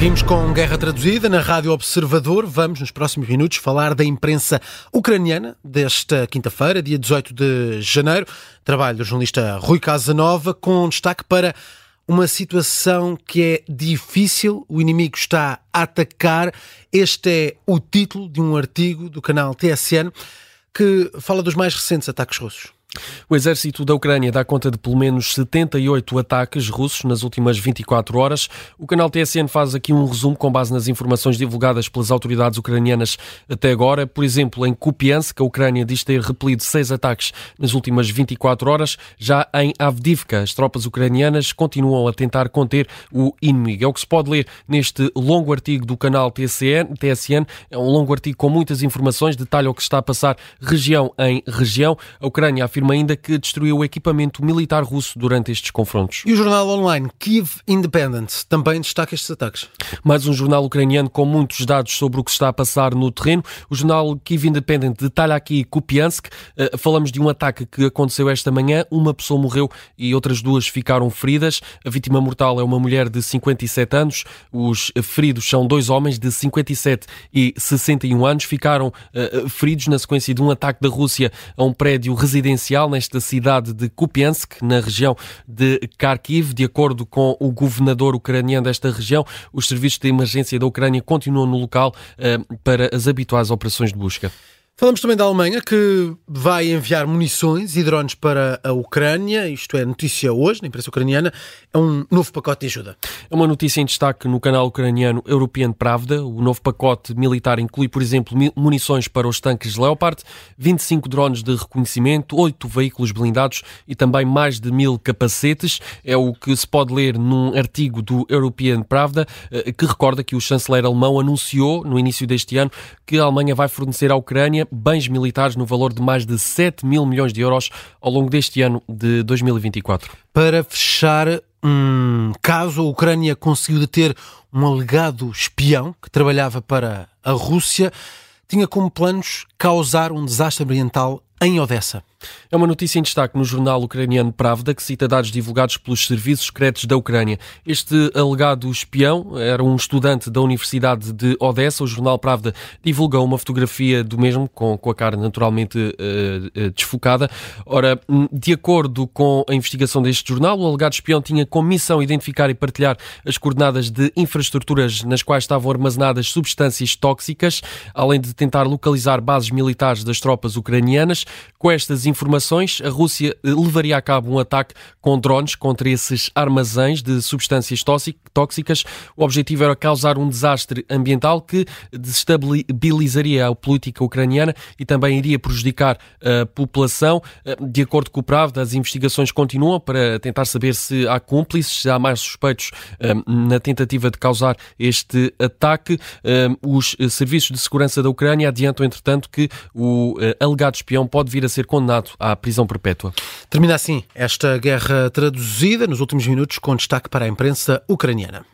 Seguimos com Guerra Traduzida na Rádio Observador. Vamos, nos próximos minutos, falar da imprensa ucraniana desta quinta-feira, dia 18 de janeiro. Trabalho do jornalista Rui Casanova, com destaque para uma situação que é difícil, o inimigo está a atacar. Este é o título de um artigo do canal TSN que fala dos mais recentes ataques russos. O exército da Ucrânia dá conta de pelo menos 78 ataques russos nas últimas 24 horas. O canal TSN faz aqui um resumo com base nas informações divulgadas pelas autoridades ucranianas até agora. Por exemplo, em Kupiansk, a Ucrânia diz ter repelido seis ataques nas últimas 24 horas. Já em Avdivka, as tropas ucranianas continuam a tentar conter o inimigo. É o que se pode ler neste longo artigo do canal TSN. TSN. É um longo artigo com muitas informações, detalha o que está a passar região em região. A Ucrânia afirma afirma ainda que destruiu o equipamento militar russo durante estes confrontos. E o jornal online Kiev Independent também destaca estes ataques. Mais um jornal ucraniano com muitos dados sobre o que está a passar no terreno. O jornal Kiev Independent detalha aqui Kupiansk. Uh, falamos de um ataque que aconteceu esta manhã. Uma pessoa morreu e outras duas ficaram feridas. A vítima mortal é uma mulher de 57 anos. Os feridos são dois homens de 57 e 61 anos. Ficaram uh, feridos na sequência de um ataque da Rússia a um prédio residencial nesta cidade de Kupiansk, na região de Kharkiv. De acordo com o governador ucraniano desta região, os serviços de emergência da Ucrânia continuam no local eh, para as habituais operações de busca. Falamos também da Alemanha, que vai enviar munições e drones para a Ucrânia. Isto é notícia hoje, na imprensa ucraniana. É um novo pacote de ajuda. É uma notícia em destaque no canal ucraniano European Pravda. O novo pacote militar inclui, por exemplo, munições para os tanques Leopard, 25 drones de reconhecimento, 8 veículos blindados e também mais de mil capacetes. É o que se pode ler num artigo do European Pravda, eh, que recorda que o chanceler alemão anunciou, no início deste ano, que a Alemanha vai fornecer à Ucrânia bens militares no valor de mais de 7 mil milhões de euros ao longo deste ano de 2024. Para fechar, um caso, a Ucrânia conseguiu deter um alegado espião que trabalhava para a Rússia, tinha como planos causar um desastre ambiental em Odessa. É uma notícia em destaque no jornal ucraniano Pravda, que cita dados divulgados pelos serviços secretos da Ucrânia. Este alegado espião era um estudante da Universidade de Odessa. O jornal Pravda divulgou uma fotografia do mesmo, com, com a cara naturalmente uh, uh, desfocada. Ora, de acordo com a investigação deste jornal, o alegado espião tinha como missão identificar e partilhar as coordenadas de infraestruturas nas quais estavam armazenadas substâncias tóxicas, além de tentar localizar bases militares das tropas ucranianas. Com estas informações, a Rússia eh, levaria a cabo um ataque com drones contra esses armazéns de substâncias tóxicas. O objetivo era causar um desastre ambiental que desestabilizaria a política ucraniana e também iria prejudicar a população. Eh, de acordo com o Pravda, as investigações continuam para tentar saber se há cúmplices, se há mais suspeitos eh, na tentativa de causar este ataque. Os serviços de segurança da Ucrânia adiantam, entretanto, que o alegado espião pode vir a ser condenado condenado à prisão perpétua. Termina assim esta guerra traduzida nos últimos minutos com destaque para a imprensa ucraniana.